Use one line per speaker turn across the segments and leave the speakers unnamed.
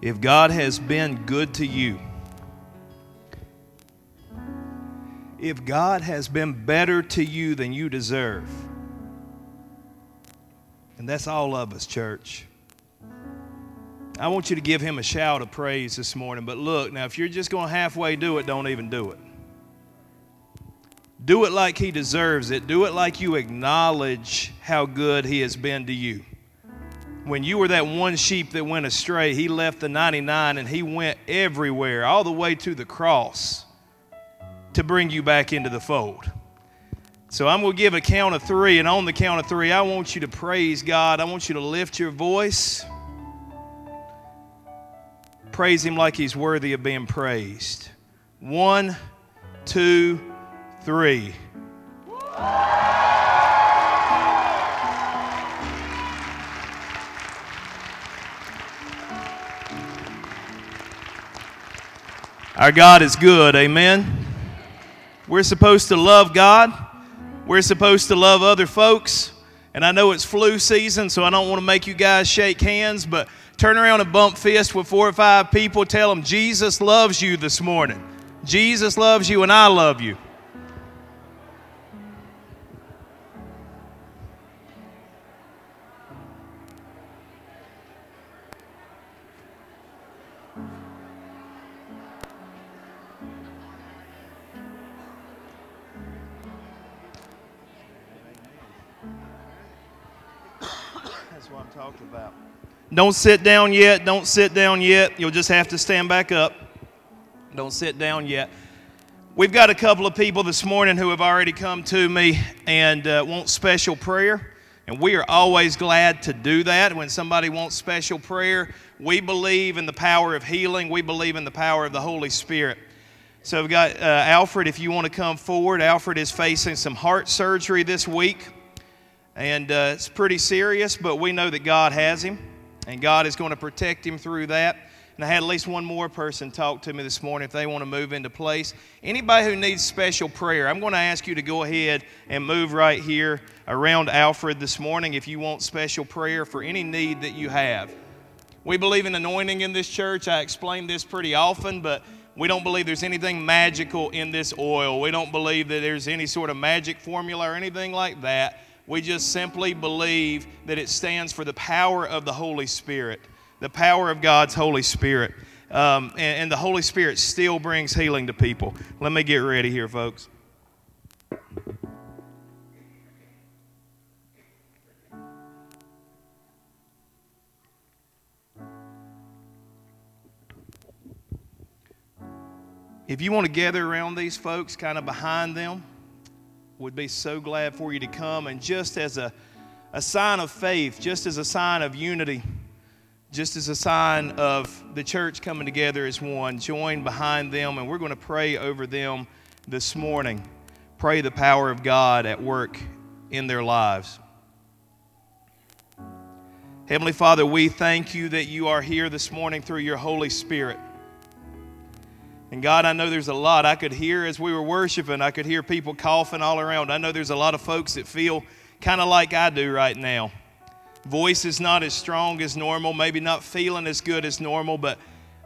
If God has been good to you, if God has been better to you than you deserve, and that's all of us, church. I want you to give him a shout of praise this morning. But look, now, if you're just going to halfway do it, don't even do it. Do it like he deserves it. Do it like you acknowledge how good he has been to you. When you were that one sheep that went astray, he left the 99 and he went everywhere, all the way to the cross to bring you back into the fold. So I'm going to give a count of three, and on the count of three, I want you to praise God. I want you to lift your voice. Praise Him like He's worthy of being praised. One, two, three. Our God is good, amen. We're supposed to love God. We're supposed to love other folks. And I know it's flu season, so I don't want to make you guys shake hands, but turn around and bump fist with four or five people. Tell them Jesus loves you this morning. Jesus loves you, and I love you. About. Don't sit down yet. Don't sit down yet. You'll just have to stand back up. Don't sit down yet. We've got a couple of people this morning who have already come to me and uh, want special prayer. And we are always glad to do that. When somebody wants special prayer, we believe in the power of healing, we believe in the power of the Holy Spirit. So we've got uh, Alfred, if you want to come forward. Alfred is facing some heart surgery this week. And uh, it's pretty serious, but we know that God has him, and God is going to protect him through that. And I had at least one more person talk to me this morning if they want to move into place. Anybody who needs special prayer, I'm going to ask you to go ahead and move right here around Alfred this morning if you want special prayer for any need that you have. We believe in anointing in this church. I explain this pretty often, but we don't believe there's anything magical in this oil. We don't believe that there's any sort of magic formula or anything like that. We just simply believe that it stands for the power of the Holy Spirit, the power of God's Holy Spirit. Um, and, and the Holy Spirit still brings healing to people. Let me get ready here, folks. If you want to gather around these folks, kind of behind them, would be so glad for you to come. And just as a, a sign of faith, just as a sign of unity, just as a sign of the church coming together as one, join behind them. And we're going to pray over them this morning. Pray the power of God at work in their lives. Heavenly Father, we thank you that you are here this morning through your Holy Spirit. And God, I know there's a lot I could hear as we were worshiping. I could hear people coughing all around. I know there's a lot of folks that feel kind of like I do right now. Voice is not as strong as normal, maybe not feeling as good as normal, but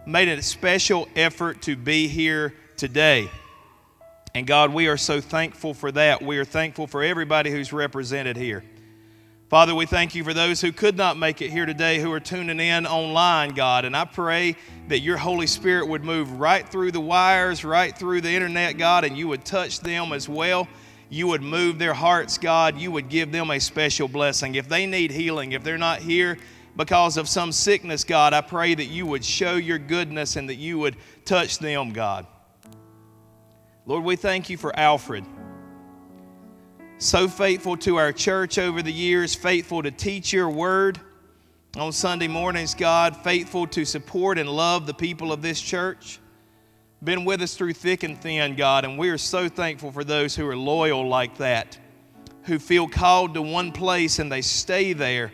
made a special effort to be here today. And God, we are so thankful for that. We are thankful for everybody who's represented here. Father, we thank you for those who could not make it here today who are tuning in online, God. And I pray that your Holy Spirit would move right through the wires, right through the internet, God, and you would touch them as well. You would move their hearts, God. You would give them a special blessing. If they need healing, if they're not here because of some sickness, God, I pray that you would show your goodness and that you would touch them, God. Lord, we thank you for Alfred so faithful to our church over the years, faithful to teach your word on Sunday mornings, God, faithful to support and love the people of this church. Been with us through thick and thin, God, and we are so thankful for those who are loyal like that, who feel called to one place and they stay there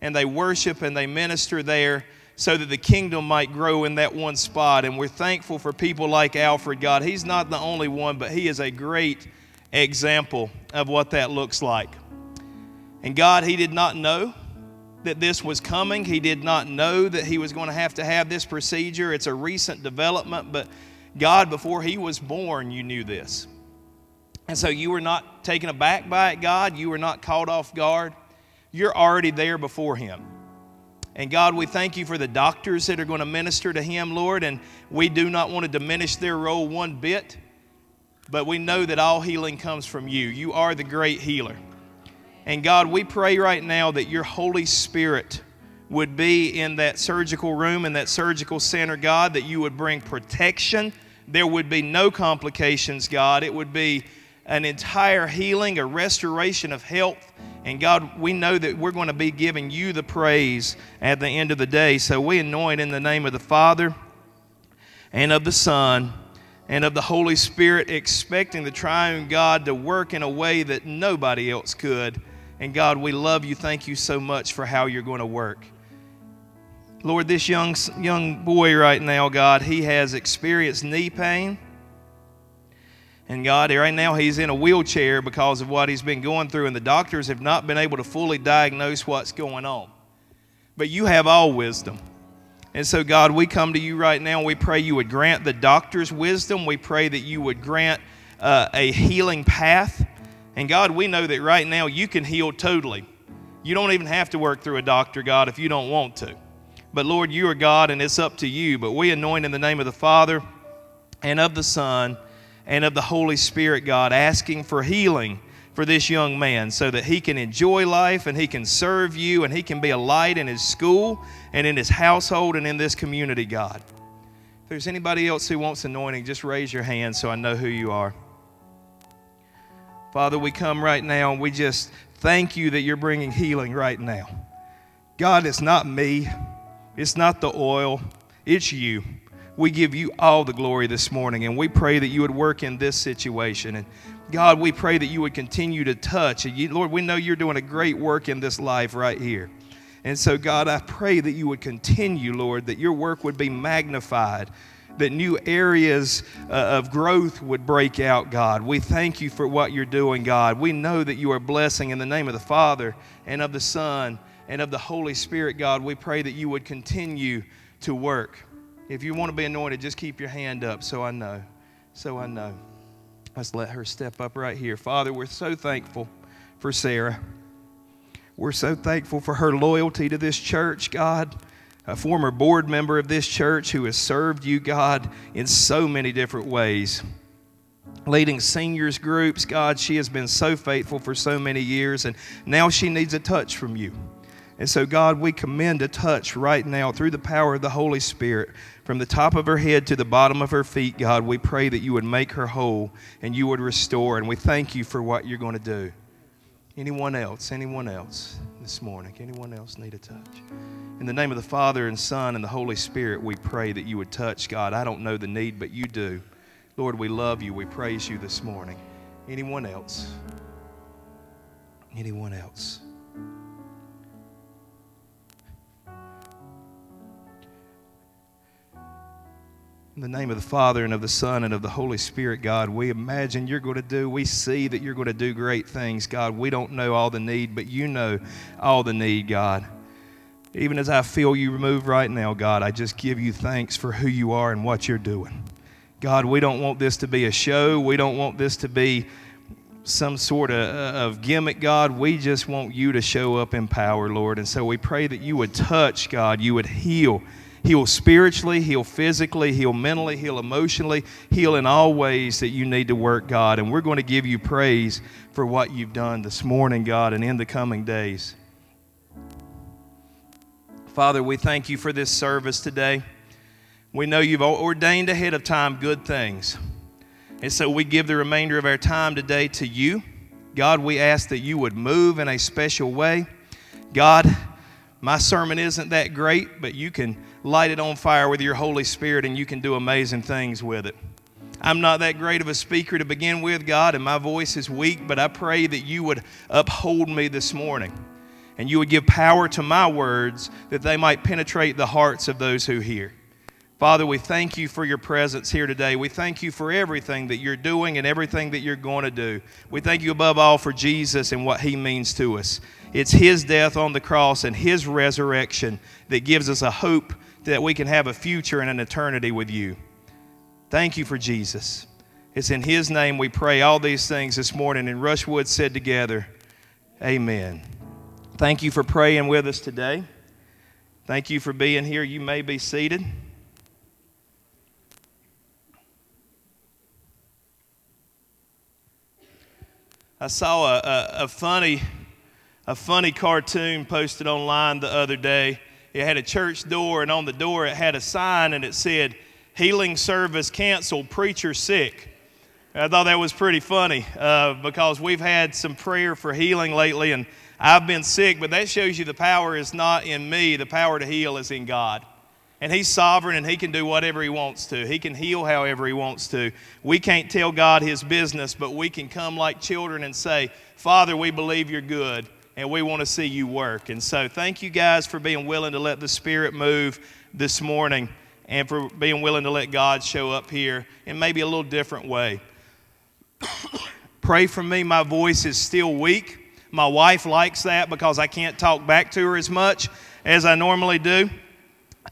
and they worship and they minister there so that the kingdom might grow in that one spot. And we're thankful for people like Alfred, God. He's not the only one, but he is a great example of what that looks like. And God, he did not know that this was coming. He did not know that he was going to have to have this procedure. It's a recent development, but God, before he was born, you knew this. And so you were not taken aback by it, God. You were not caught off guard. You're already there before him. And God, we thank you for the doctors that are going to minister to him, Lord. And we do not want to diminish their role one bit, but we know that all healing comes from you. You are the great healer. And God, we pray right now that your Holy Spirit would be in that surgical room, in that surgical center, God, that you would bring protection. There would be no complications, God. It would be an entire healing, a restoration of health. And God, we know that we're going to be giving you the praise at the end of the day. So we anoint in the name of the Father and of the Son and of the Holy Spirit, expecting the triune God to work in a way that nobody else could. And God, we love you. Thank you so much for how you're going to work. Lord, this young, young boy right now, God, he has experienced knee pain. And God, right now he's in a wheelchair because of what he's been going through, and the doctors have not been able to fully diagnose what's going on. But you have all wisdom. And so, God, we come to you right now. We pray you would grant the doctors wisdom. We pray that you would grant uh, a healing path. And God, we know that right now you can heal totally. You don't even have to work through a doctor, God, if you don't want to. But Lord, you are God and it's up to you. But we anoint in the name of the Father and of the Son and of the Holy Spirit, God, asking for healing for this young man so that he can enjoy life and he can serve you and he can be a light in his school and in his household and in this community, God. If there's anybody else who wants anointing, just raise your hand so I know who you are. Father, we come right now and we just thank you that you're bringing healing right now. God, it's not me, it's not the oil, it's you. We give you all the glory this morning, and we pray that you would work in this situation. And God, we pray that you would continue to touch. And you, Lord, we know you're doing a great work in this life right here. And so, God, I pray that you would continue, Lord, that your work would be magnified that new areas uh, of growth would break out, God. We thank you for what you're doing, God. We know that you are blessing in the name of the Father and of the Son and of the Holy Spirit, God. We pray that you would continue to work. If you want to be anointed, just keep your hand up so I know. So I know. Let's let her step up right here. Father, we're so thankful for Sarah. We're so thankful for her loyalty to this church, God a former board member of this church who has served you, God, in so many different ways. Leading seniors groups, God, she has been so faithful for so many years, and now she needs a touch from you. And so, God, we commend a touch right now through the power of the Holy Spirit from the top of her head to the bottom of her feet, God. We pray that you would make her whole and you would restore, and we thank you for what you're going to do. Anyone else? Anyone else this morning? Anyone else need a touch? In the name of the Father and Son and the Holy Spirit, we pray that you would touch God. I don't know the need, but you do. Lord, we love you. We praise you this morning. Anyone else? Anyone else? In the name of the Father and of the Son and of the Holy Spirit, God, we imagine you're going to do, we see that you're going to do great things, God. We don't know all the need, but you know all the need, God. Even as I feel you move right now, God, I just give you thanks for who you are and what you're doing. God, we don't want this to be a show. We don't want this to be some sort of, uh, of gimmick, God. We just want you to show up in power, Lord. And so we pray that you would touch, God. You would heal. Heal spiritually, heal physically, heal mentally, heal emotionally, heal in all ways that you need to work, God. And we're going to give you praise for what you've done this morning, God, and in the coming days. Father, we thank you for this service today. We know you've ordained ahead of time good things. And so we give the remainder of our time today to you. God, we ask that you would move in a special way. God, my sermon isn't that great, but you can light it on fire with your Holy Spirit and you can do amazing things with it. I'm not that great of a speaker to begin with, God, and my voice is weak, but I pray that you would uphold me this morning and you would give power to my words that they might penetrate the hearts of those who hear. Father, we thank you for your presence here today. We thank you for everything that you're doing and everything that you're going to do. We thank you above all for Jesus and what he means to us. It's his death on the cross and his resurrection that gives us a hope that we can have a future and an eternity with you. Thank you for Jesus. It's in his name we pray all these things this morning. And Rushwood said together, Amen. Thank you for praying with us today. Thank you for being here. You may be seated. I saw a, a, a, funny, a funny cartoon posted online the other day. It had a church door, and on the door it had a sign, and it said, "Healing service canceled, preacher sick." I thought that was pretty funny uh, because we've had some prayer for healing lately, and I've been sick, but that shows you the power is not in me. The power to heal is in God. And He's sovereign and He can do whatever He wants to. He can heal however He wants to. We can't tell God His business, but we can come like children and say, Father, we believe you're good and we want to see you work. And so, thank you guys for being willing to let the Spirit move this morning and for being willing to let God show up here in maybe a little different way. Pray for me. My voice is still weak. My wife likes that because I can't talk back to her as much as I normally do.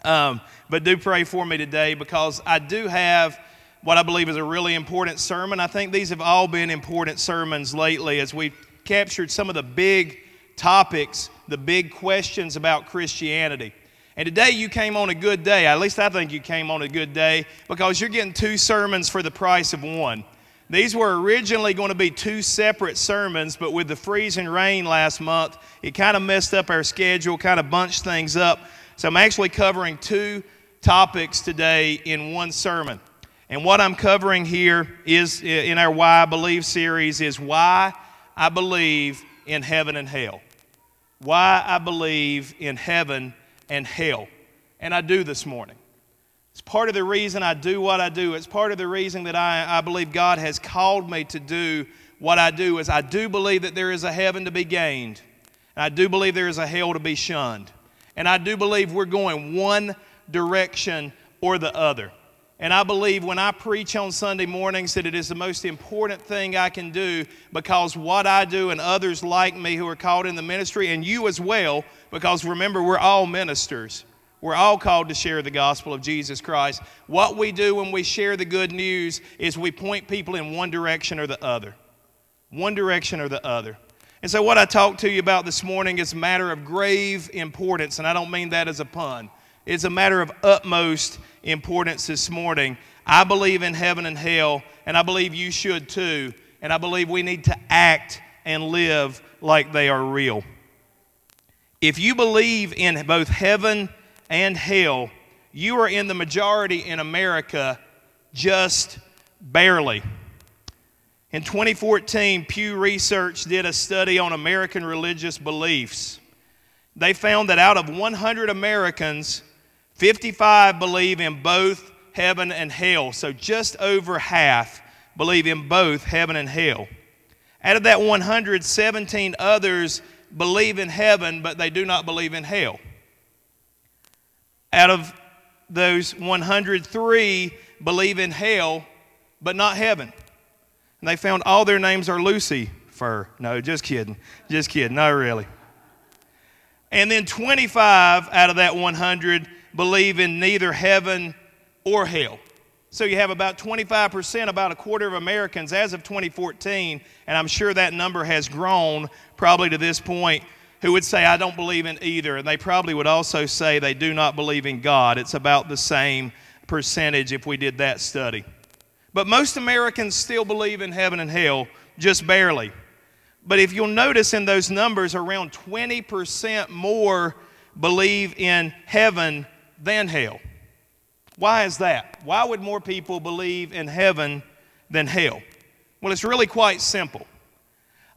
Um, but do pray for me today because I do have what I believe is a really important sermon. I think these have all been important sermons lately as we've captured some of the big topics, the big questions about Christianity. And today you came on a good day. At least I think you came on a good day because you're getting two sermons for the price of one. These were originally going to be two separate sermons, but with the freezing rain last month, it kind of messed up our schedule, kind of bunched things up. So I'm actually covering two topics today in one sermon. And what I'm covering here is in our Why I Believe series is why I believe in heaven and hell. Why I believe in heaven and hell. And I do this morning. It's part of the reason I do what I do. It's part of the reason that I, I believe God has called me to do what I do is I do believe that there is a heaven to be gained. And I do believe there is a hell to be shunned. And I do believe we're going one direction or the other. And I believe when I preach on Sunday mornings that it is the most important thing I can do because what I do and others like me who are called in the ministry, and you as well, because remember, we're all ministers. We're all called to share the gospel of Jesus Christ. What we do when we share the good news is we point people in one direction or the other. One direction or the other. And so, what I talked to you about this morning is a matter of grave importance, and I don't mean that as a pun. It's a matter of utmost importance this morning. I believe in heaven and hell, and I believe you should too. And I believe we need to act and live like they are real. If you believe in both heaven and hell, you are in the majority in America just barely. In 2014, Pew Research did a study on American religious beliefs. They found that out of 100 Americans, 55 believe in both heaven and hell. So just over half believe in both heaven and hell. Out of that 117 others believe in heaven, but they do not believe in hell. Out of those 103 believe in hell, but not heaven. And they found all their names are Lucifer. No, just kidding. Just kidding. No, really. And then 25 out of that 100 believe in neither heaven or hell. So you have about 25%, about a quarter of Americans as of 2014, and I'm sure that number has grown probably to this point, who would say, I don't believe in either. And they probably would also say they do not believe in God. It's about the same percentage if we did that study. But most Americans still believe in heaven and hell, just barely. But if you'll notice in those numbers, around 20% more believe in heaven than hell. Why is that? Why would more people believe in heaven than hell? Well, it's really quite simple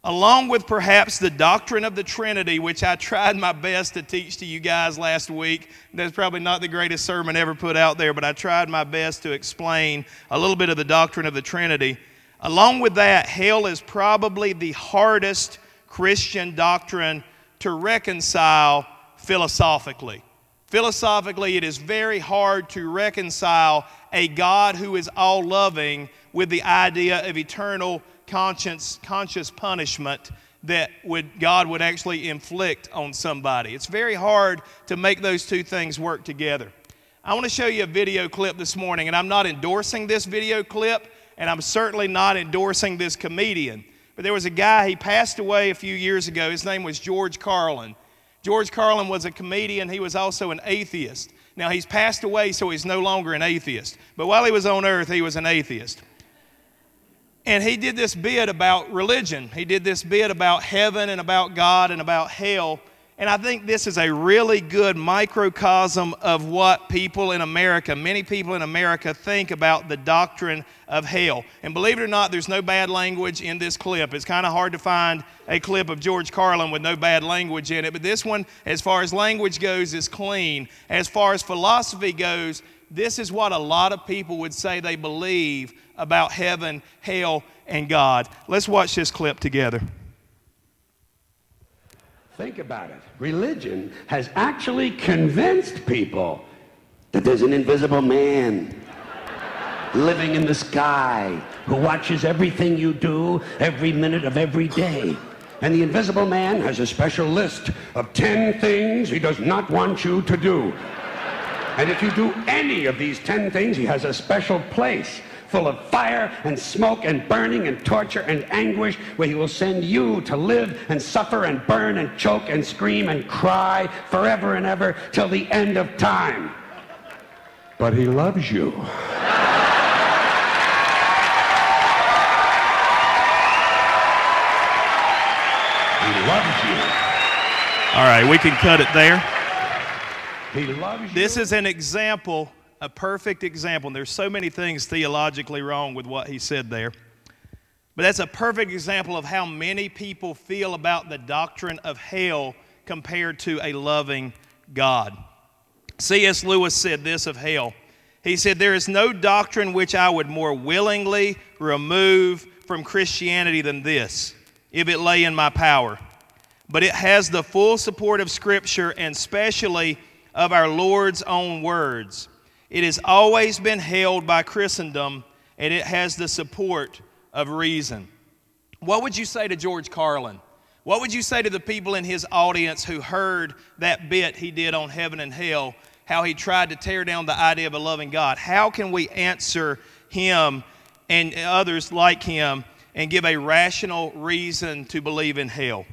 along with perhaps the doctrine of the Trinity, which I tried my best to teach to you guys last week. That's probably not the greatest sermon ever put out there, but I tried my best to explain a little bit of the doctrine of the Trinity. Along with that, hell is probably the hardest Christian doctrine to reconcile philosophically. Philosophically, it is very hard to reconcile a God who is all loving with the idea of eternal conscience, conscious punishment that would, God would actually inflict on somebody. It's very hard to make those two things work together. I want to show you a video clip this morning, and I'm not endorsing this video clip, and I'm certainly not endorsing this comedian. But there was a guy, he passed away a few years ago. His name was George Carlin. George Carlin was a comedian, he was also an atheist. Now, he's passed away, so he's no longer an atheist. But while he was on earth, he was an atheist. And he did this bit about religion. He did this bit about heaven and about God and about hell. And I think this is a really good microcosm of what people in America, many people in America, think about the doctrine of hell. And believe it or not, there's no bad language in this clip. It's kind of hard to find a clip of George Carlin with no bad language in it. But this one, as far as language goes, is clean. As far as philosophy goes, this is what a lot of people would say they believe about heaven, hell, and God. Let's watch this clip together.
Think about it. Religion has actually convinced people that there's an invisible man living in the sky who watches everything you do every minute of every day. And the invisible man has a special list of 10 things he does not want you to do. And if you do any of these 10 things, he has a special place full of fire and smoke and burning and torture and anguish, where he will send you to live and suffer and burn and choke and scream and cry forever and ever till the end of time. But he loves you. He loves you.
All right, we can cut it there.
He loves you.
This is an example a perfect example. And there's so many things theologically wrong with what he said there. But that's a perfect example of how many people feel about the doctrine of hell compared to a loving God. C.S. Lewis said this of hell. He said, There is no doctrine which I would more willingly remove from Christianity than this, if it lay in my power. But it has the full support of Scripture and specially of our Lord's own words. It has always been held by Christendom and it has the support of reason. What would you say to George Carlin? What would you say to the people in his audience who heard that bit he did on heaven and hell, how he tried to tear down the idea of a loving God? How can we answer him and others like him and give a rational reason to believe in hell?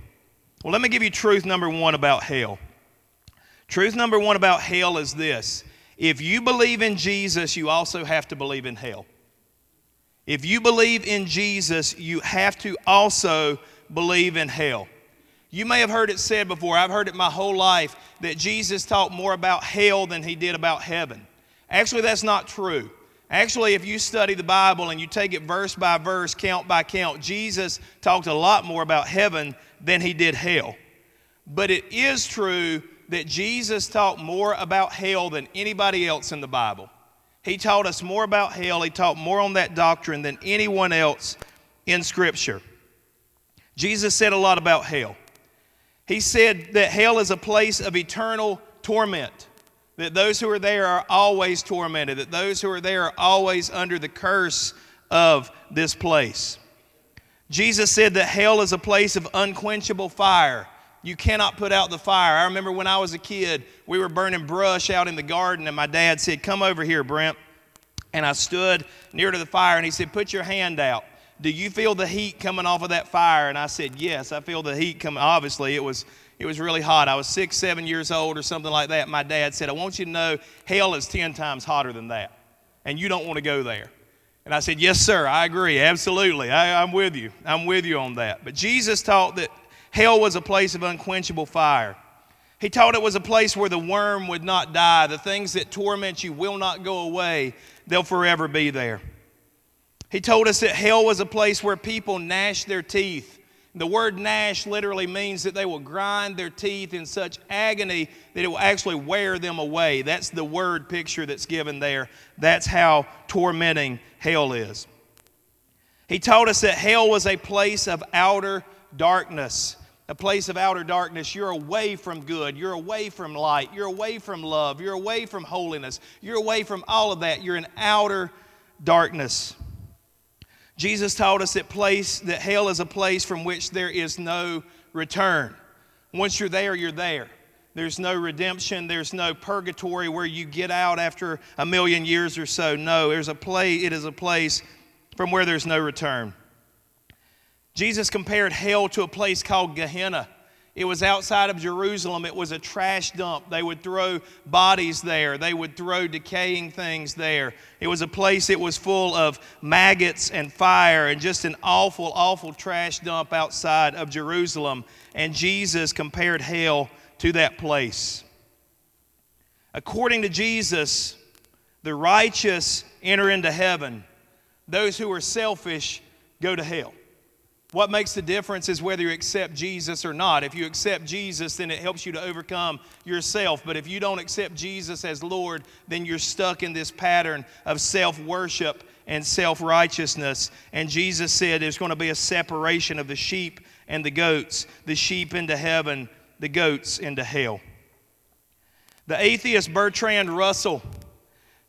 Well, let me give you truth number one about hell. Truth number one about hell is this if you believe in Jesus, you also have to believe in hell. If you believe in Jesus, you have to also believe in hell. You may have heard it said before, I've heard it my whole life, that Jesus talked more about hell than he did about heaven. Actually, that's not true. Actually, if you study the Bible and you take it verse by verse, count by count, Jesus talked a lot more about heaven than he did hell. But it is true that Jesus taught more about hell than anybody else in the Bible. He taught us more about hell, he taught more on that doctrine than anyone else in Scripture. Jesus said a lot about hell. He said that hell is a place of eternal torment, that those who are there are always tormented, that those who are there are always under the curse of this place. Jesus said that hell is a place of unquenchable fire you cannot put out the fire. I remember when I was a kid, we were burning brush out in the garden, and my dad said, Come over here, Brent. And I stood near to the fire, and he said, Put your hand out. Do you feel the heat coming off of that fire? And I said, Yes, I feel the heat coming. Obviously, it was, it was really hot. I was six, seven years old or something like that. My dad said, I want you to know hell is 10 times hotter than that, and you don't want to go there. And I said, Yes, sir, I agree. Absolutely. I, I'm with you. I'm with you on that. But Jesus taught that Hell was a place of unquenchable fire. He taught it was a place where the worm would not die. The things that torment you will not go away, they'll forever be there. He told us that hell was a place where people gnash their teeth. The word gnash literally means that they will grind their teeth in such agony that it will actually wear them away. That's the word picture that's given there. That's how tormenting hell is. He told us that hell was a place of outer darkness a place of outer darkness. You're away from good. You're away from light. You're away from love. You're away from holiness. You're away from all of that. You're in outer darkness. Jesus taught us that place that hell is a place from which there is no return. Once you're there, you're there. There's no redemption. There's no purgatory where you get out after a million years or so. No, there's a place, it is a place from where there's no return. Jesus compared hell to a place called Gehenna. It was outside of Jerusalem. It was a trash dump. They would throw bodies there, they would throw decaying things there. It was a place that was full of maggots and fire and just an awful, awful trash dump outside of Jerusalem. And Jesus compared hell to that place. According to Jesus, the righteous enter into heaven, those who are selfish go to hell. What makes the difference is whether you accept Jesus or not. If you accept Jesus, then it helps you to overcome yourself. But if you don't accept Jesus as Lord, then you're stuck in this pattern of self worship and self righteousness. And Jesus said there's going to be a separation of the sheep and the goats the sheep into heaven, the goats into hell. The atheist Bertrand Russell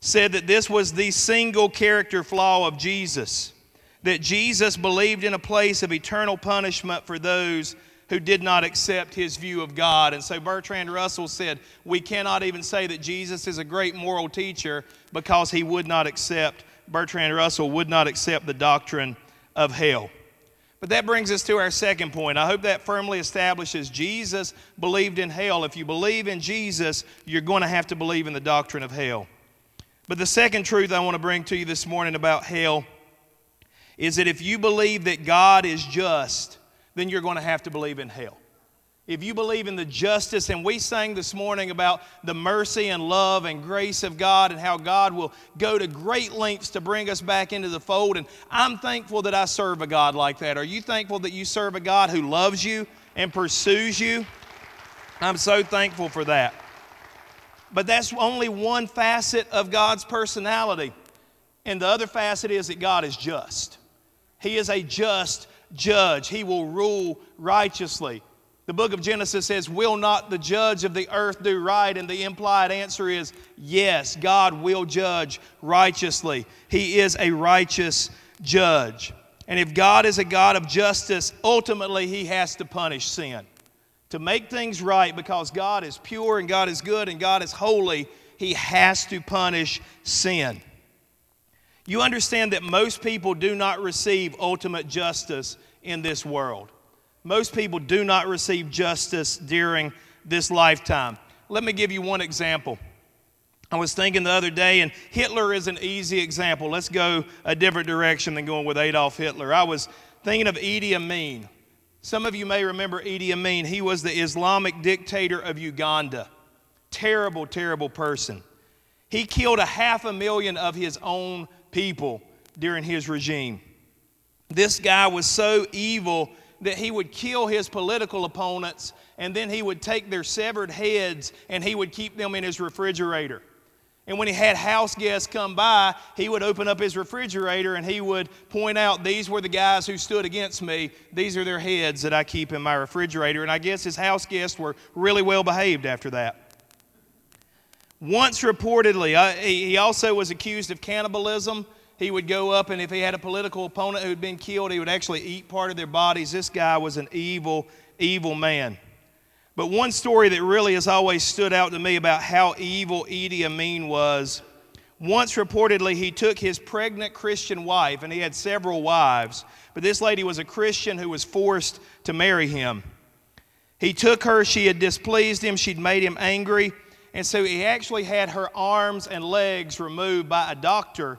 said that this was the single character flaw of Jesus that Jesus believed in a place of eternal punishment for those who did not accept his view of God. And so Bertrand Russell said, We cannot even say that Jesus is a great moral teacher because he would not accept, Bertrand Russell would not accept the doctrine of hell. But that brings us to our second point. I hope that firmly establishes Jesus believed in hell. If you believe in Jesus, you're going to have to believe in the doctrine of hell. But the second truth I want to bring to you this morning about hell is that if you believe that God is just, then you're going to have to believe in hell. If you believe in the justice, and we sang this morning about the mercy and love and grace of God and how God will go to great lengths to bring us back into the fold. And I'm thankful that I serve a God like that. Are you thankful that you serve a God who loves you and pursues you? I'm so thankful for that. But that's only one facet of God's personality. And the other facet is that God is just. He is a just judge. He will rule righteously. The book of Genesis says, Will not the judge of the earth do right? And the implied answer is yes, God will judge righteously. He is a righteous judge. And if God is a God of justice, ultimately He has to punish sin. To make things right, because God is pure and God is good and God is holy, He has to punish sin. You understand that most people do not receive ultimate justice in this world. Most people do not receive justice during this lifetime. Let me give you one example. I was thinking the other day, and Hitler is an easy example. Let's go a different direction than going with Adolf Hitler. I was thinking of Idi Amin. Some of you may remember Idi Amin. He was the Islamic dictator of Uganda. Terrible, terrible person. He killed a half a million of his own people during his regime. This guy was so evil that he would kill his political opponents and then he would take their severed heads and he would keep them in his refrigerator. And when he had house guests come by, he would open up his refrigerator and he would point out, These were the guys who stood against me. These are their heads that I keep in my refrigerator. And I guess his house guests were really well behaved after that. Once reportedly, uh, he also was accused of cannibalism. He would go up, and if he had a political opponent who had been killed, he would actually eat part of their bodies. This guy was an evil, evil man. But one story that really has always stood out to me about how evil Idi Amin was once reportedly he took his pregnant Christian wife, and he had several wives, but this lady was a Christian who was forced to marry him. He took her, she had displeased him, she'd made him angry, and so he actually had her arms and legs removed by a doctor.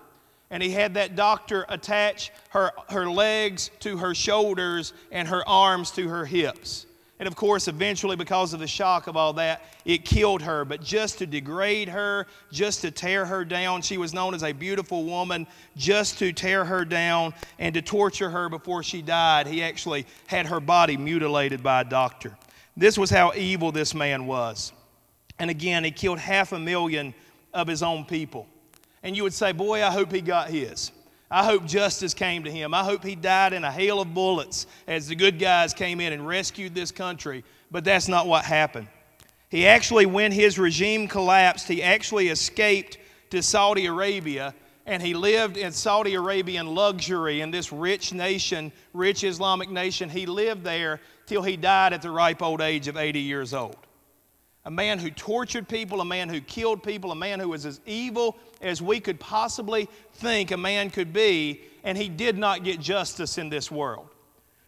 And he had that doctor attach her, her legs to her shoulders and her arms to her hips. And of course, eventually, because of the shock of all that, it killed her. But just to degrade her, just to tear her down, she was known as a beautiful woman, just to tear her down and to torture her before she died, he actually had her body mutilated by a doctor. This was how evil this man was. And again, he killed half a million of his own people. And you would say, Boy, I hope he got his. I hope justice came to him. I hope he died in a hail of bullets as the good guys came in and rescued this country. But that's not what happened. He actually, when his regime collapsed, he actually escaped to Saudi Arabia and he lived in Saudi Arabian luxury in this rich nation, rich Islamic nation. He lived there till he died at the ripe old age of 80 years old. A man who tortured people, a man who killed people, a man who was as evil as we could possibly think a man could be, and he did not get justice in this world.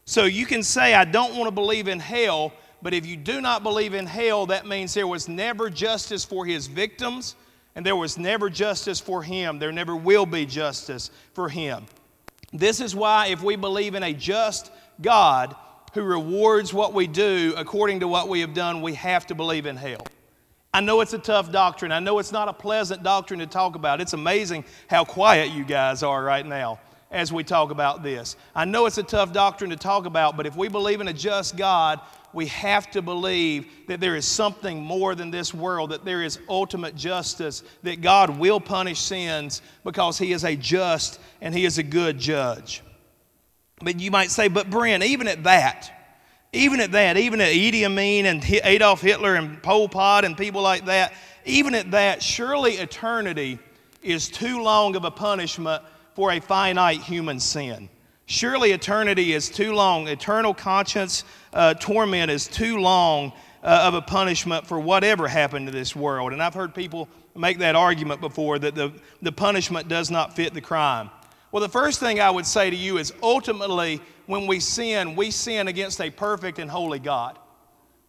So you can say, I don't want to believe in hell, but if you do not believe in hell, that means there was never justice for his victims, and there was never justice for him. There never will be justice for him. This is why, if we believe in a just God who rewards what we do according to what we have done, we have to believe in hell. I know it's a tough doctrine. I know it's not a pleasant doctrine to talk about. It's amazing how quiet you guys are right now as we talk about this. I know it's a tough doctrine to talk about, but if we believe in a just God, we have to believe that there is something more than this world, that there is ultimate justice, that God will punish sins because He is a just and He is a good judge. But you might say, but Brent, even at that, even at that, even at Idi Amin and Adolf Hitler and Pol Pot and people like that, even at that, surely eternity is too long of a punishment for a finite human sin. Surely eternity is too long. Eternal conscience uh, torment is too long uh, of a punishment for whatever happened to this world. And I've heard people make that argument before that the, the punishment does not fit the crime. Well, the first thing I would say to you is ultimately, when we sin, we sin against a perfect and holy God.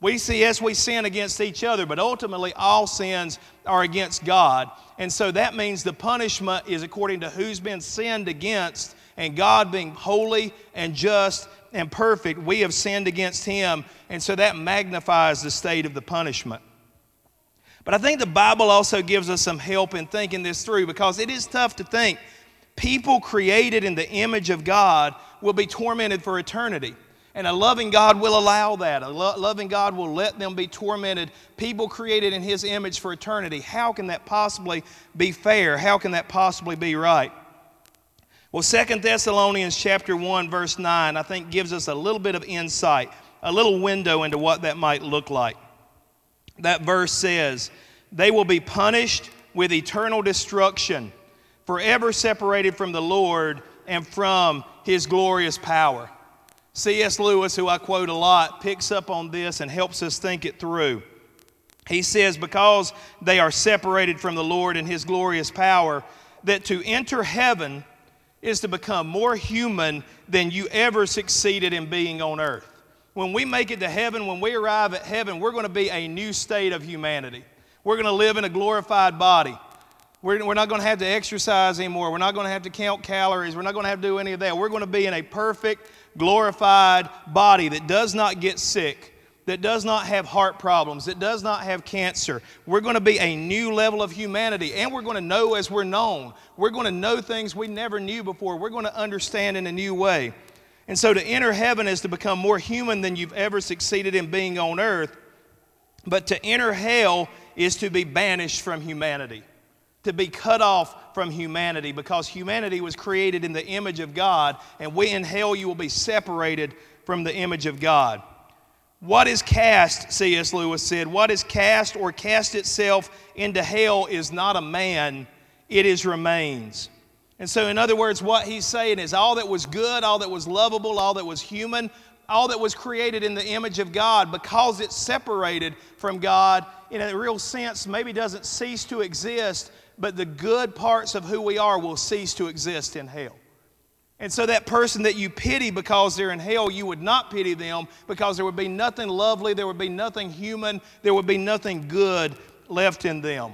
We see, yes, we sin against each other, but ultimately all sins are against God. And so that means the punishment is according to who's been sinned against, and God being holy and just and perfect, we have sinned against Him. And so that magnifies the state of the punishment. But I think the Bible also gives us some help in thinking this through because it is tough to think people created in the image of God will be tormented for eternity. And a loving God will allow that. A lo- loving God will let them be tormented. People created in His image for eternity. How can that possibly be fair? How can that possibly be right? Well, Second Thessalonians chapter 1, verse 9, I think gives us a little bit of insight, a little window into what that might look like. That verse says, They will be punished with eternal destruction forever separated from the Lord and from his glorious power. C.S. Lewis, who I quote a lot, picks up on this and helps us think it through. He says, Because they are separated from the Lord and his glorious power, that to enter heaven is to become more human than you ever succeeded in being on earth. When we make it to heaven, when we arrive at heaven, we're going to be a new state of humanity. We're going to live in a glorified body. We're, we're not going to have to exercise anymore. We're not going to have to count calories. We're not going to have to do any of that. We're going to be in a perfect, glorified body that does not get sick, that does not have heart problems, that does not have cancer. We're going to be a new level of humanity, and we're going to know as we're known. We're going to know things we never knew before. We're going to understand in a new way. And so to enter heaven is to become more human than you've ever succeeded in being on earth. But to enter hell is to be banished from humanity to be cut off from humanity because humanity was created in the image of God, and we in hell you will be separated from the image of God. What is cast, C.S. Lewis said, what is cast or cast itself into hell is not a man, it is remains. And so, in other words, what he's saying is all that was good, all that was lovable, all that was human, all that was created in the image of God, because it's separated from God in a real sense, maybe doesn't cease to exist, but the good parts of who we are will cease to exist in hell. And so, that person that you pity because they're in hell, you would not pity them because there would be nothing lovely, there would be nothing human, there would be nothing good left in them.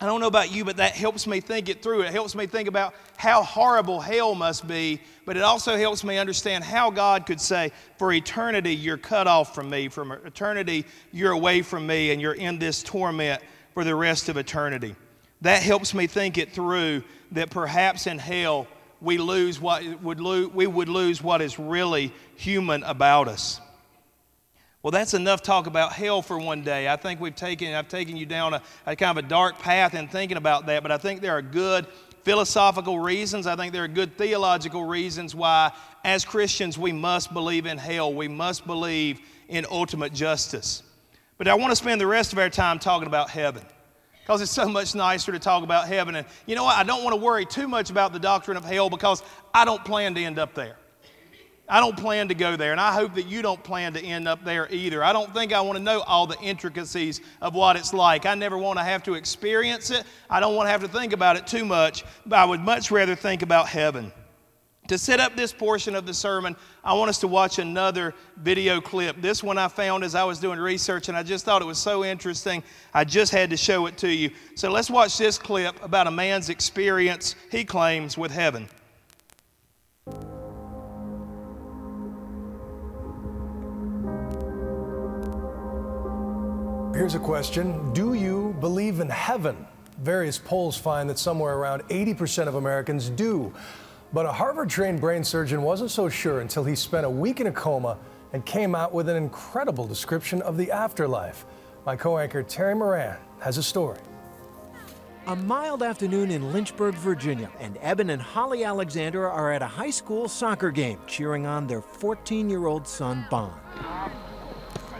I don't know about you, but that helps me think it through. It helps me think about how horrible hell must be, but it also helps me understand how God could say, For eternity, you're cut off from me. From eternity, you're away from me, and you're in this torment for the rest of eternity that helps me think it through that perhaps in hell we lose what would lose, we would lose what is really human about us. Well, that's enough talk about hell for one day. I think we've taken I've taken you down a, a kind of a dark path in thinking about that, but I think there are good philosophical reasons. I think there are good theological reasons why, as Christians, we must believe in hell. We must believe in ultimate justice. But I want to spend the rest of our time talking about heaven because it's so much nicer to talk about heaven. And you know what? I don't want to worry too much about the doctrine of hell because I don't plan to end up there. I don't plan to go there, and I hope that you don't plan to end up there either. I don't think I want to know all the intricacies of what it's like. I never want to have to experience it. I don't want to have to think about it too much, but I would much rather think about heaven. To set up this portion of the sermon, I want us to watch another video clip. This one I found as I was doing research, and I just thought it was so interesting, I just had to show it to you. So let's watch this clip about a man's experience, he claims, with heaven.
Here's a question Do you believe in heaven? Various polls find that somewhere around 80% of Americans do. But a Harvard trained brain surgeon wasn't so sure until he spent a week in a coma and came out with an incredible description of the afterlife. My co anchor Terry Moran has a story.
A mild afternoon in Lynchburg, Virginia, and Eben and Holly Alexander are at a high school soccer game cheering on their 14 year old son, Bond.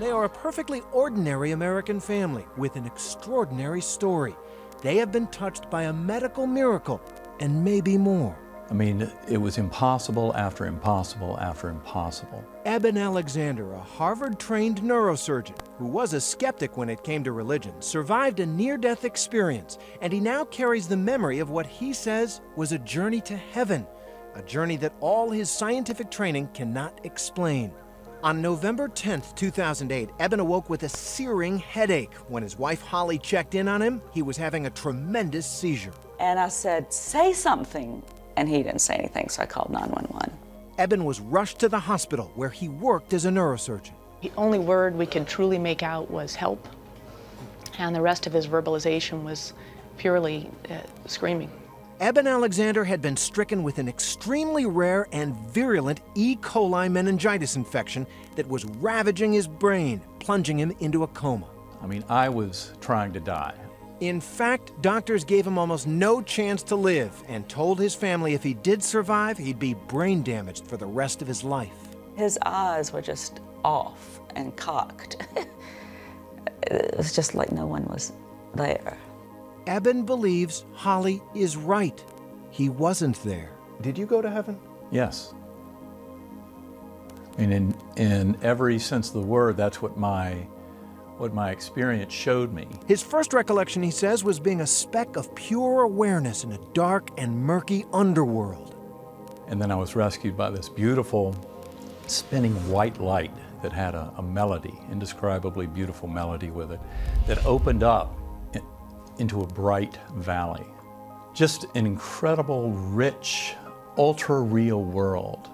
They are a perfectly ordinary American family with an extraordinary story. They have been touched by a medical miracle and maybe more.
I mean, it was impossible after impossible after impossible.
Eben Alexander, a Harvard trained neurosurgeon who was a skeptic when it came to religion, survived a near death experience, and he now carries the memory of what he says was a journey to heaven, a journey that all his scientific training cannot explain. On November 10, 2008, Eben awoke with a searing headache. When his wife Holly checked in on him, he was having a tremendous seizure.
And I said, Say something. And he didn't say anything, so I called 911.
Eben was rushed to the hospital where he worked as a neurosurgeon.
The only word we could truly make out was help, and the rest of his verbalization was purely uh, screaming.
Eben Alexander had been stricken with an extremely rare and virulent E. coli meningitis infection that was ravaging his brain, plunging him into a coma.
I mean, I was trying to die.
In fact, doctors gave him almost no chance to live and told his family if he did survive, he'd be brain damaged for the rest of his life.
His eyes were just off and cocked. it was just like no one was there.
Eben believes Holly is right. He wasn't there.
Did you go to heaven?
Yes. I mean, in, in every sense of the word, that's what my, what my experience showed me.
His first recollection, he says, was being a speck of pure awareness in a dark and murky underworld.
And then I was rescued by this beautiful spinning white light that had a, a melody, indescribably beautiful melody with it, that opened up into a bright valley. Just an incredible, rich, ultra real world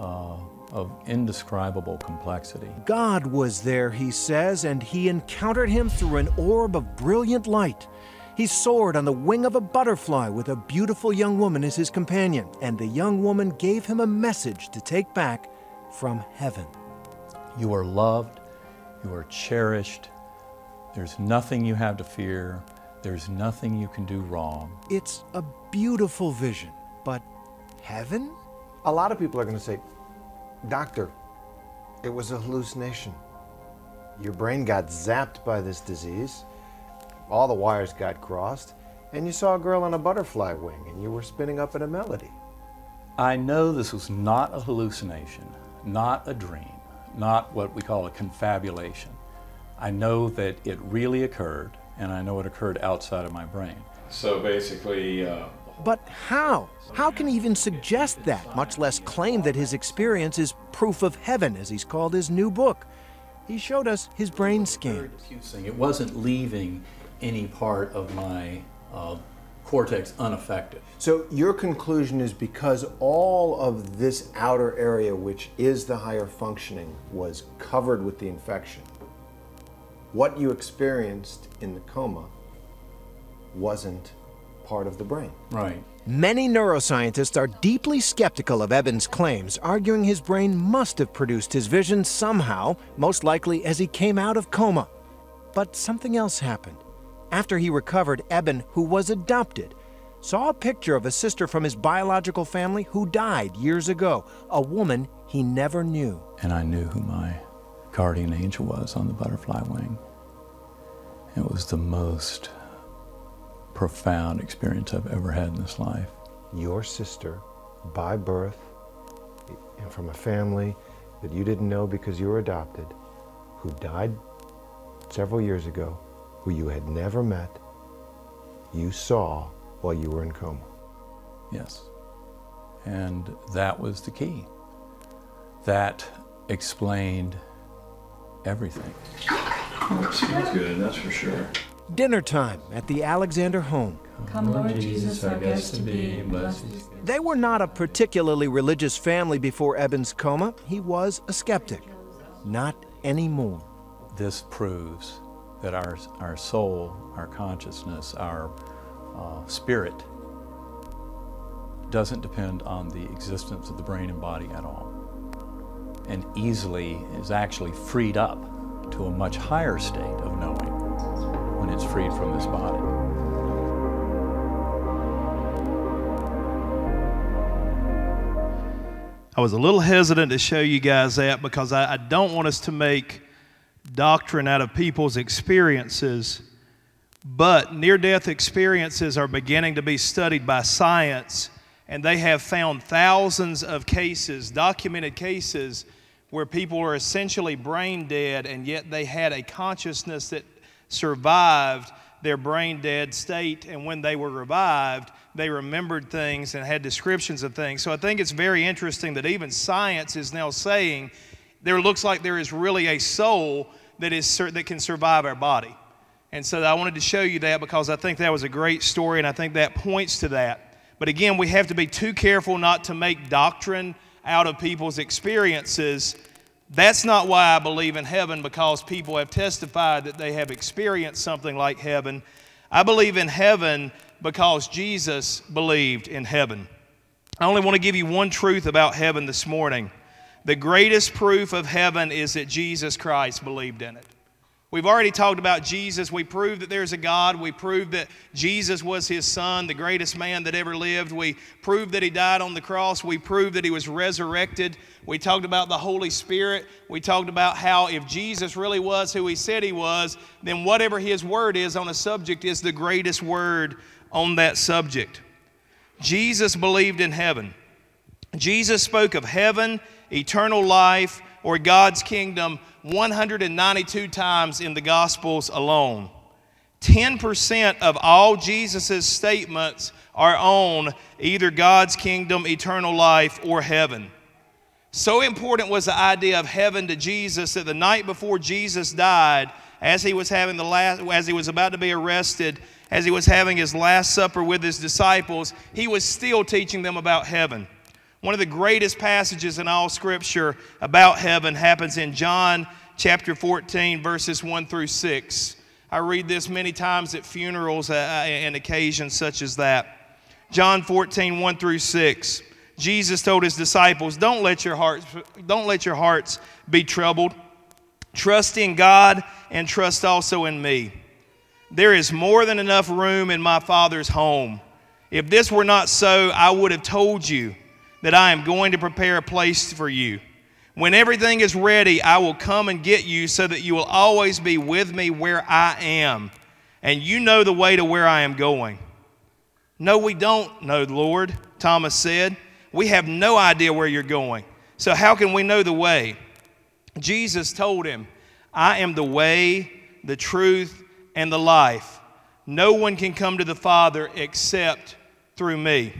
uh, of indescribable complexity.
God was there, he says, and he encountered him through an orb of brilliant light. He soared on the wing of a butterfly with a beautiful young woman as his companion, and the young woman gave him a message to take back from heaven.
You are loved, you are cherished, there's nothing you have to fear. There's nothing you can do wrong.
It's a beautiful vision, but heaven?
A lot of people are going to say, Doctor, it was a hallucination. Your brain got zapped by this disease, all the wires got crossed, and you saw a girl on a butterfly wing and you were spinning up in a melody.
I know this was not a hallucination, not a dream, not what we call a confabulation. I know that it really occurred and I know it occurred outside of my brain. So basically, uh,
but how? How can he even suggest that, much less claim that his experience is proof of heaven, as he's called his new book? He showed us his brain scan.
It wasn't leaving any part of my uh, cortex unaffected.
So your conclusion is because all of this outer area, which is the higher functioning, was covered with the infection, what you experienced in the coma wasn't part of the brain.
Right.
Many neuroscientists are deeply skeptical of Eben's claims, arguing his brain must have produced his vision somehow, most likely as he came out of coma. But something else happened. After he recovered, Eben, who was adopted, saw a picture of a sister from his biological family who died years ago, a woman he never knew.
And I knew who my guardian angel was on the butterfly wing. It was the most profound experience I've ever had in this life.
Your sister, by birth, and from a family that you didn't know because you were adopted, who died several years ago, who you had never met, you saw while you were in coma.
Yes. And that was the key. That explained everything.
Smells good, that's for sure.
Dinner time at the Alexander home.
Come, Lord Jesus, our guest to be, blessed.
They were not a particularly religious family before Eben's coma. He was a skeptic. Not anymore.
This proves that our, our soul, our consciousness, our uh, spirit doesn't depend on the existence of the brain and body at all, and easily is actually freed up to a much higher state of knowing when it's freed from this body.
I was a little hesitant to show you guys that because I, I don't want us to make doctrine out of people's experiences. But near death experiences are beginning to be studied by science, and they have found thousands of cases, documented cases, where people are essentially brain dead, and yet they had a consciousness that survived their brain dead state, and when they were revived, they remembered things and had descriptions of things. So I think it's very interesting that even science is now saying there looks like there is really a soul that is that can survive our body. And so I wanted to show you that because I think that was a great story and I think that points to that. But again, we have to be too careful not to make doctrine out of people's experiences. That's not why I believe in heaven because people have testified that they have experienced something like heaven. I believe in heaven because Jesus believed in heaven. I only want to give you one truth about heaven this morning. The greatest proof of heaven is that Jesus Christ believed in it. We've already talked about Jesus. We proved that there's a God. We proved that Jesus was his son, the greatest man that ever lived. We proved that he died on the cross. We proved that he was resurrected. We talked about the Holy Spirit. We talked about how if Jesus really was who he said he was, then whatever his word is on a subject is the greatest word on that subject. Jesus believed in heaven. Jesus spoke of heaven, eternal life, or God's kingdom 192 times in the Gospels alone. 10% of all Jesus' statements are on either God's kingdom, eternal life, or heaven. So important was the idea of heaven to Jesus that the night before Jesus died, as he was having the last, as he was about to be arrested, as he was having his last supper with his disciples, he was still teaching them about heaven. One of the greatest passages in all Scripture about heaven happens in John chapter 14, verses 1 through 6. I read this many times at funerals uh, uh, and occasions such as that. John 14, 1 through 6. Jesus told his disciples, Don't let your hearts, don't let your hearts be troubled. Trust in God and trust also in me. There is more than enough room in my Father's home. If this were not so, I would have told you that I am going to prepare a place for you. When everything is ready, I will come and get you so that you will always be with me where I am. And you know the way to where I am going. No, we don't know, Lord, Thomas said. We have no idea where you're going. So, how can we know the way? Jesus told him, I am the way, the truth, and the life. No one can come to the Father except through me.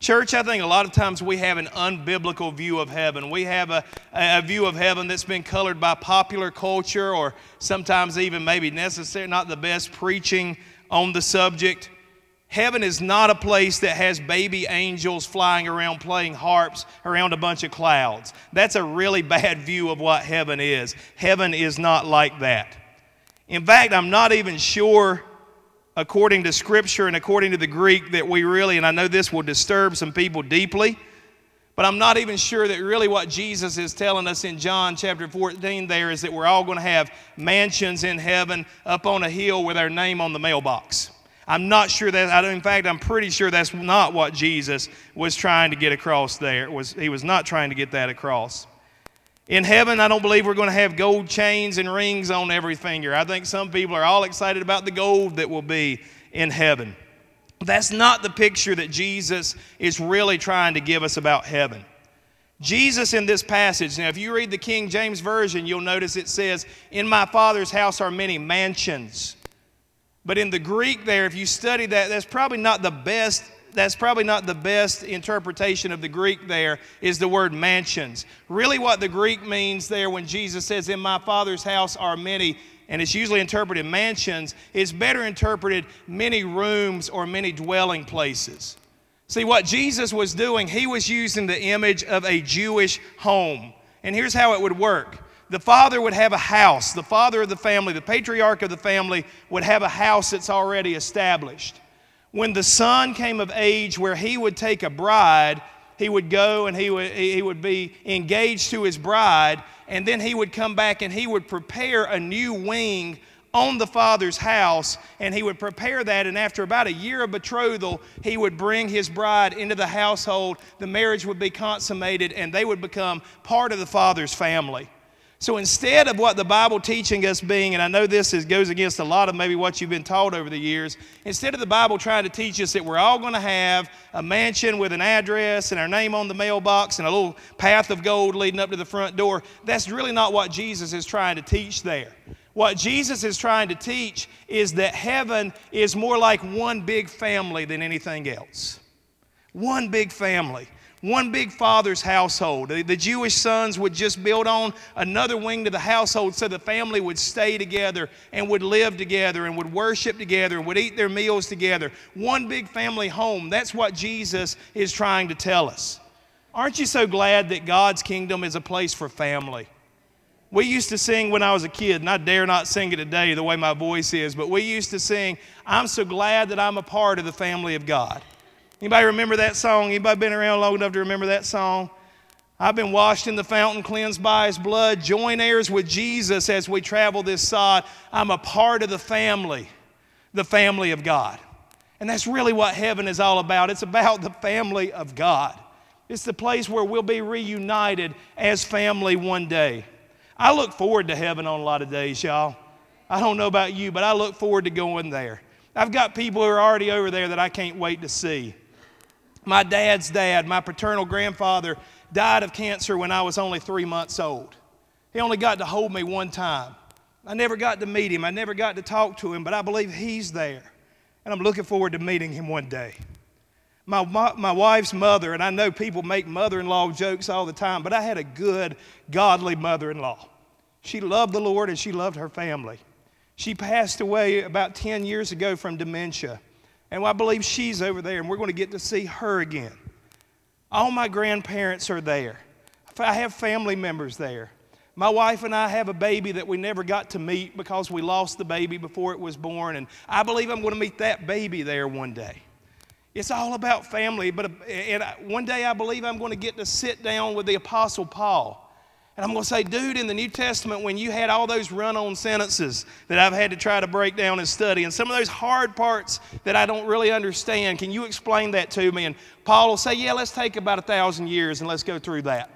Church, I think a lot of times we have an unbiblical view of heaven. We have a, a view of heaven that's been colored by popular culture or sometimes even maybe necessary, not the best preaching on the subject. Heaven is not a place that has baby angels flying around playing harps around a bunch of clouds. That's a really bad view of what heaven is. Heaven is not like that. In fact, I'm not even sure according to Scripture and according to the Greek that we really, and I know this will disturb some people deeply, but I'm not even sure that really what Jesus is telling us in John chapter 14 there is that we're all going to have mansions in heaven up on a hill with our name on the mailbox. I'm not sure that, in fact, I'm pretty sure that's not what Jesus was trying to get across there. It was, he was not trying to get that across. In heaven, I don't believe we're going to have gold chains and rings on every finger. I think some people are all excited about the gold that will be in heaven. That's not the picture that Jesus is really trying to give us about heaven. Jesus in this passage, now if you read the King James Version, you'll notice it says, In my Father's house are many mansions. But in the Greek there, if you study that, that's probably not the best that's probably not the best interpretation of the Greek there is the word mansions. Really, what the Greek means there when Jesus says, In my Father's house are many, and it's usually interpreted mansions, is better interpreted many rooms or many dwelling places. See, what Jesus was doing, he was using the image of a Jewish home. And here's how it would work the father would have a house, the father of the family, the patriarch of the family would have a house that's already established when the son came of age where he would take a bride, he would go and he would, he would be engaged to his bride, and then he would come back and he would prepare a new wing on the father's house, and he would prepare that. And after about a year of betrothal, he would bring his bride into the household. The marriage would be consummated, and they would become part of the father's family. So instead of what the Bible teaching us being, and I know this is, goes against a lot of maybe what you've been taught over the years, instead of the Bible trying to teach us that we're all going to have a mansion with an address and our name on the mailbox and a little path of gold leading up to the front door, that's really not what Jesus is trying to teach there. What Jesus is trying to teach is that heaven is more like one big family than anything else. One big family one big father's household. The, Jewish sons would just build on another wing to the household so the family would stay together and would live together and would worship together and would eat their meals together. One big family home. That's what Jesus is trying to tell us. Aren't you so glad that God's kingdom is a place for family? We used to sing when I was a kid, and I dare not sing it today the way my voice is, but we used to sing, I'm so glad that I'm a part of the family of God. Anybody remember that song? Anybody been around long enough to remember that song? I've been washed in the fountain, cleansed by his blood, join heirs with Jesus as we travel this sod. I'm a part of the family, the family of God. And that's really what heaven is all about. It's about the family of God. It's the place where we'll be reunited as family one day. I look forward to heaven on a lot of days, y'all. I don't know about you, but I look forward to going there. I've got people who are already over there that I can't wait to see. My dad's dad, my paternal grandfather, died of cancer when I was only three months old. He only got to hold me one time. I never got to meet him, I never got to talk to him, but I believe he's there. And I'm looking forward to meeting him one day. My, my, my wife's mother, and I know people make mother in law jokes all the time, but I had a good, godly mother in law. She loved the Lord and she loved her family. She passed away about 10 years ago from dementia. And I believe she's over there, and we're going to get to see her again. All my grandparents are there. I have family members there. My wife and I have a baby that we never got to meet because we lost the baby before it was born, and I believe I'm going to meet that baby there one day. It's all about family, but uh, and one day I believe I'm going to get to sit down with the Apostle Paul and I'm going to say, dude, in the New Testament, when you had all those run on sentences that I've had to try to break down and study, and some of those hard parts that I don't really understand, can you explain that to me? And Paul will say, yeah, let's take about a thousand years and let's go through that.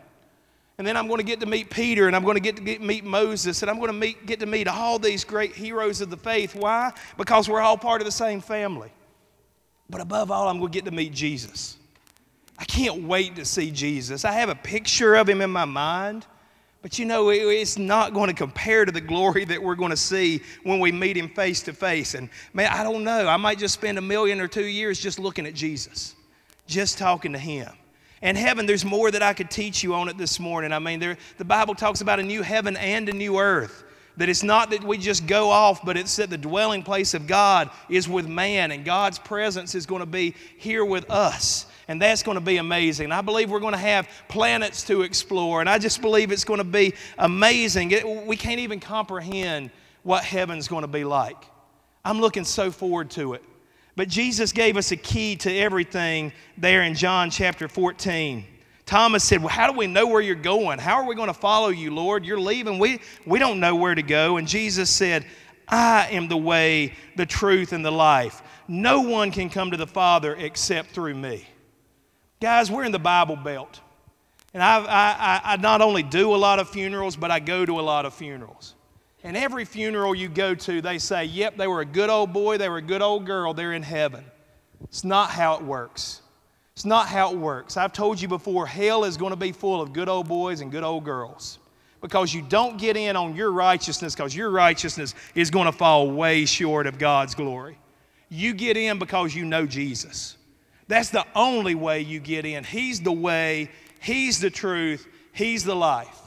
And then I'm going to get to meet Peter and I'm going to get to get, meet Moses and I'm going to meet, get to meet all these great heroes of the faith. Why? Because we're all part of the same family. But above all, I'm going to get to meet Jesus. I can't wait to see Jesus. I have a picture of him in my mind. But you know, it's not going to compare to the glory that we're going to see when we meet him face to face. And man, I don't know. I might just spend a million or two years just looking at Jesus, just talking to him. And heaven, there's more that I could teach you on it this morning. I mean, there, the Bible talks about a new heaven and a new earth. That it's not that we just go off, but it's that the dwelling place of God is with man, and God's presence is going to be here with us and that's going to be amazing. I believe we're going to have planets to explore, and I just believe it's going to be amazing. It, we can't even comprehend what heaven's going to be like. I'm looking so forward to it. But Jesus gave us a key to everything there in John chapter 14. Thomas said, Well, how do we know where you're going? How are we going to follow you, Lord? You're leaving. We, we don't know where to go. And Jesus said, I am the way, the truth, and the life. No one can come to the Father except through me. Guys, we're in the Bible Belt. And I, I, I not only do a lot of funerals, but I go to a lot of funerals. And every funeral you go to, they say, yep, they were a good old boy, they were a good old girl, they're in heaven. It's not how it works. It's not how it works. I've told you before, hell is going to be full of good old boys and good old girls because you don't get in on your righteousness because your righteousness is going to fall way short of God's glory. You get in because you know Jesus. That's the only way you get in. He's the way, He's the truth, He's the life.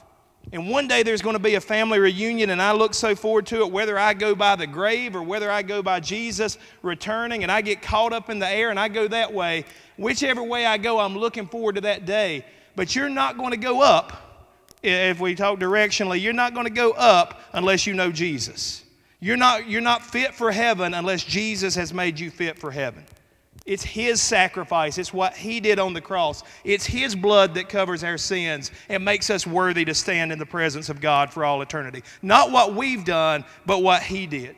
And one day there's going to be a family reunion, and I look so forward to it, whether I go by the grave or whether I go by Jesus returning and I get caught up in the air and I go that way. Whichever way I go, I'm looking forward to that day. But you're not going to go up, if we talk directionally, you're not going to go up unless you know Jesus. You're not, you're not fit for heaven unless Jesus has made you fit for heaven. It's His sacrifice. It's what He did on the cross. It's His blood that covers our sins and makes us worthy to stand in the presence of God for all eternity. Not what we've done, but what He did.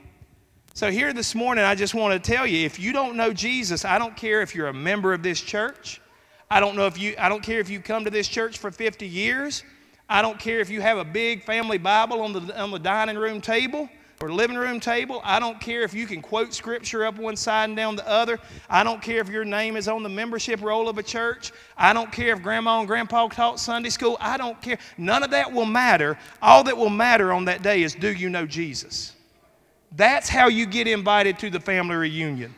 So, here this morning, I just want to tell you if you don't know Jesus, I don't care if you're a member of this church. I don't know if you, I don't care if you come to this church for 50 years. I don't care if you have a big family Bible on the, on the dining room table or living room table. I don't care if you can quote scripture up one side and down the other. I don't care if your name is on the membership roll of a church. I don't care if grandma and grandpa taught Sunday school. I don't care. None of that will matter. All that will matter on that day is do you know Jesus? That's how you get invited to the family reunion.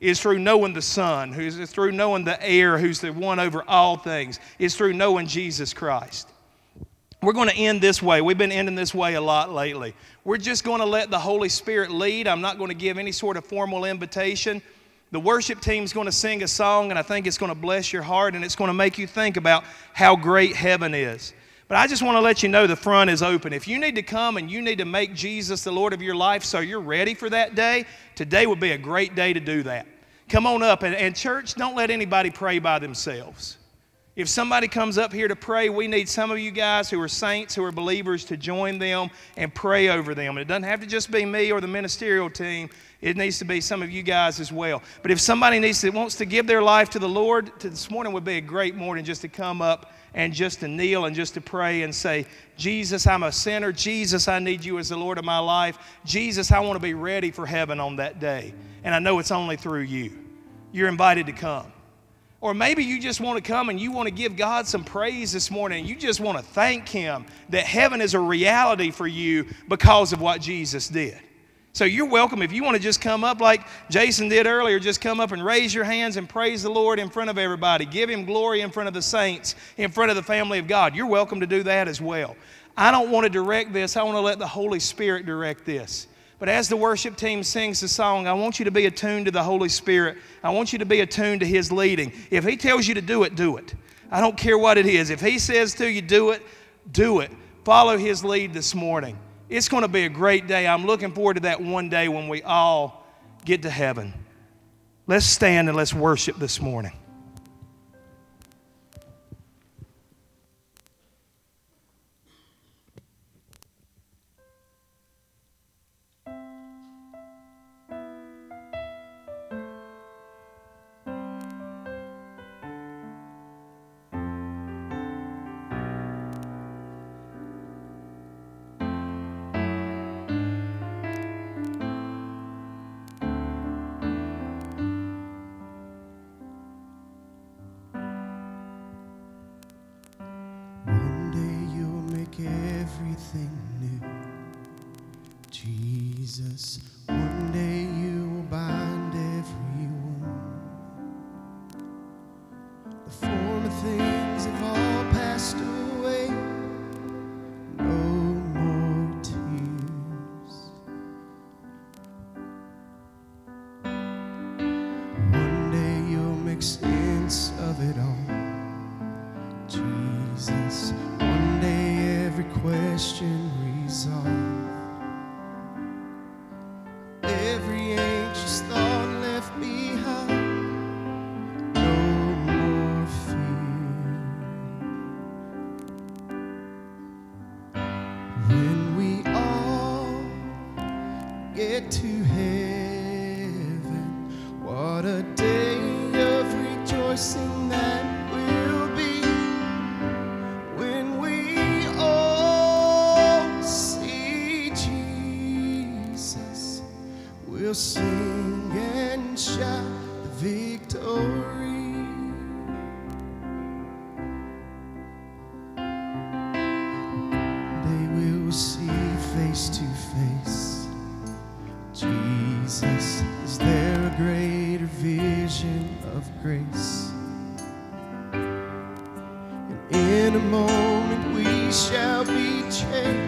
Is through knowing the Son, who's through knowing the heir, who's the one over all things. Is through knowing Jesus Christ. We're going to end this way. We've been ending this way a lot lately. We're just going to let the Holy Spirit lead. I'm not going to give any sort of formal invitation. The worship team's going to sing a song, and I think it's going to bless your heart and it's going to make you think about how great heaven is. But I just want to let you know the front is open. If you need to come and you need to make Jesus the Lord of your life so you're ready for that day, today would be a great day to do that. Come on up. And, and church, don't let anybody pray by themselves. If somebody comes up here to pray, we need some of you guys who are saints, who are believers, to join them and pray over them. And it doesn't have to just be me or the ministerial team. It needs to be some of you guys as well. But if somebody needs to, wants to give their life to the Lord, to this morning would be a great morning just to come up and just to kneel and just to pray and say, Jesus, I'm a sinner. Jesus, I need you as the Lord of my life. Jesus, I want to be ready for heaven on that day. And I know it's only through you. You're invited to come. Or maybe you just want to come and you want to give God some praise this morning. You just want to thank Him that heaven is a reality for you because of what Jesus did. So you're welcome. If you want to just come up like Jason did earlier, just come up and raise your hands and praise the Lord in front of everybody. Give Him glory in front of the saints, in front of the family of God. You're welcome to do that as well. I don't want to direct this, I want to let the Holy Spirit direct this. But as the worship team sings the song, I want you to be attuned to the Holy Spirit. I want you to be attuned to His leading. If He tells you to do it, do it. I don't care what it is. If He says to you, do it, do it. Follow His lead this morning. It's going to be a great day. I'm looking forward to that one day when we all get to heaven. Let's stand and let's worship this morning.
Of grace? And in a moment we shall be changed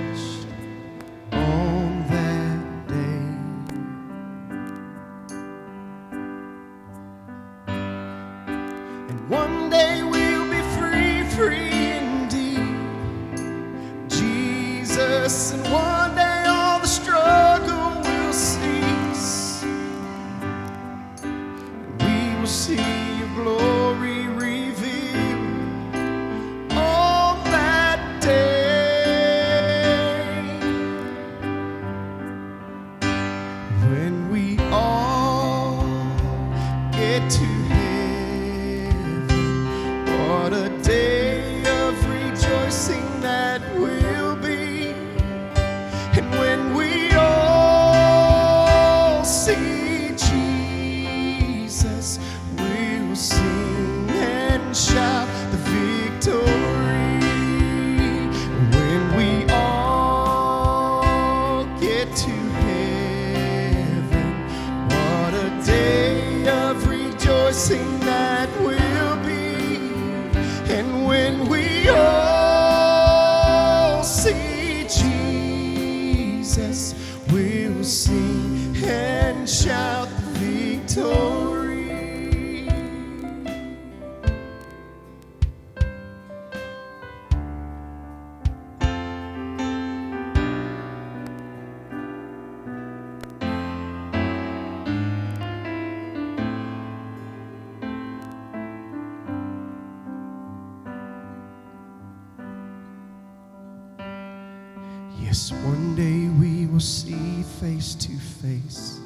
one day we will see face to face.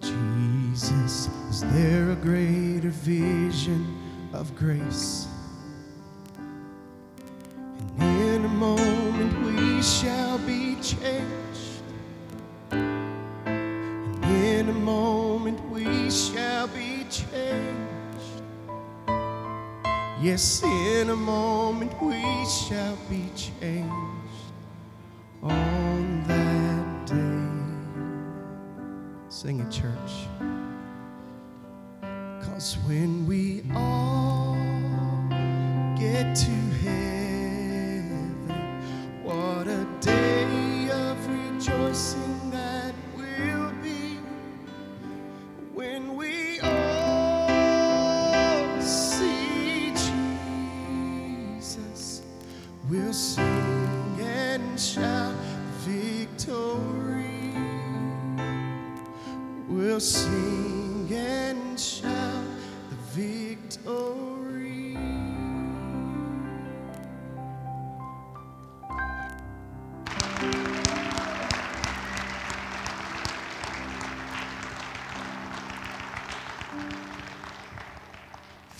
Jesus, is there a greater vision of grace? Sing it, church. Cause when we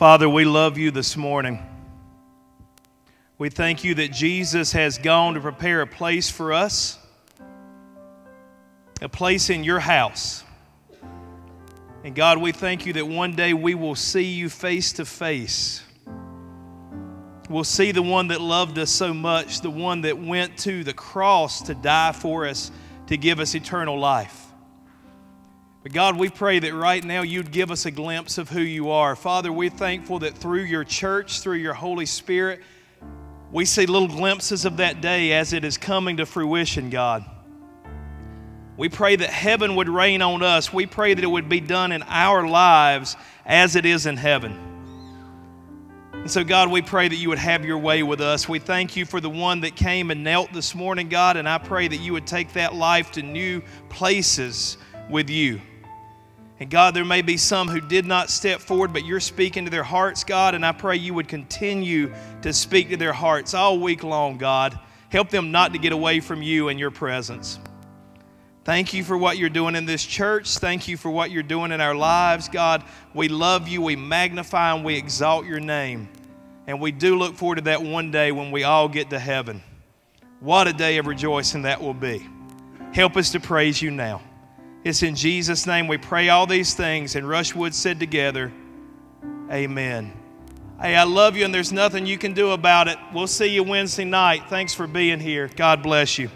Father, we love you this morning. We thank you that Jesus has gone to prepare a place for us, a place in your house. And God, we thank you that one day we will see you face to face. We'll see the one that loved us so much, the one that went to the cross to die for us, to give us eternal life. But God, we pray that right now you'd give us a glimpse of who you are. Father, we're thankful that through your church, through your Holy Spirit, we see little glimpses of that day as it is coming to fruition, God. We pray that heaven would rain on us. We pray that it would be done in our lives as it is in heaven. And so, God, we pray that you would have your way with us. We thank you for the one that came and knelt this morning, God, and I pray that you would take that life to new places with you. And God, there may be some who did not step forward, but you're speaking to their hearts, God, and I pray you would continue to speak to their hearts all week long, God. Help them not to get away from you and your presence. Thank you for what you're doing in this church. Thank you for what you're doing in our lives, God. We love you, we magnify, and we exalt your name. And we do look forward to that one day when we all get to heaven. What a day of rejoicing that will be. Help us to praise you now. It's in Jesus' name we pray all these things. And Rushwood said together, Amen. Hey, I love you, and there's nothing you can do about it. We'll see you Wednesday night. Thanks for being here. God bless you.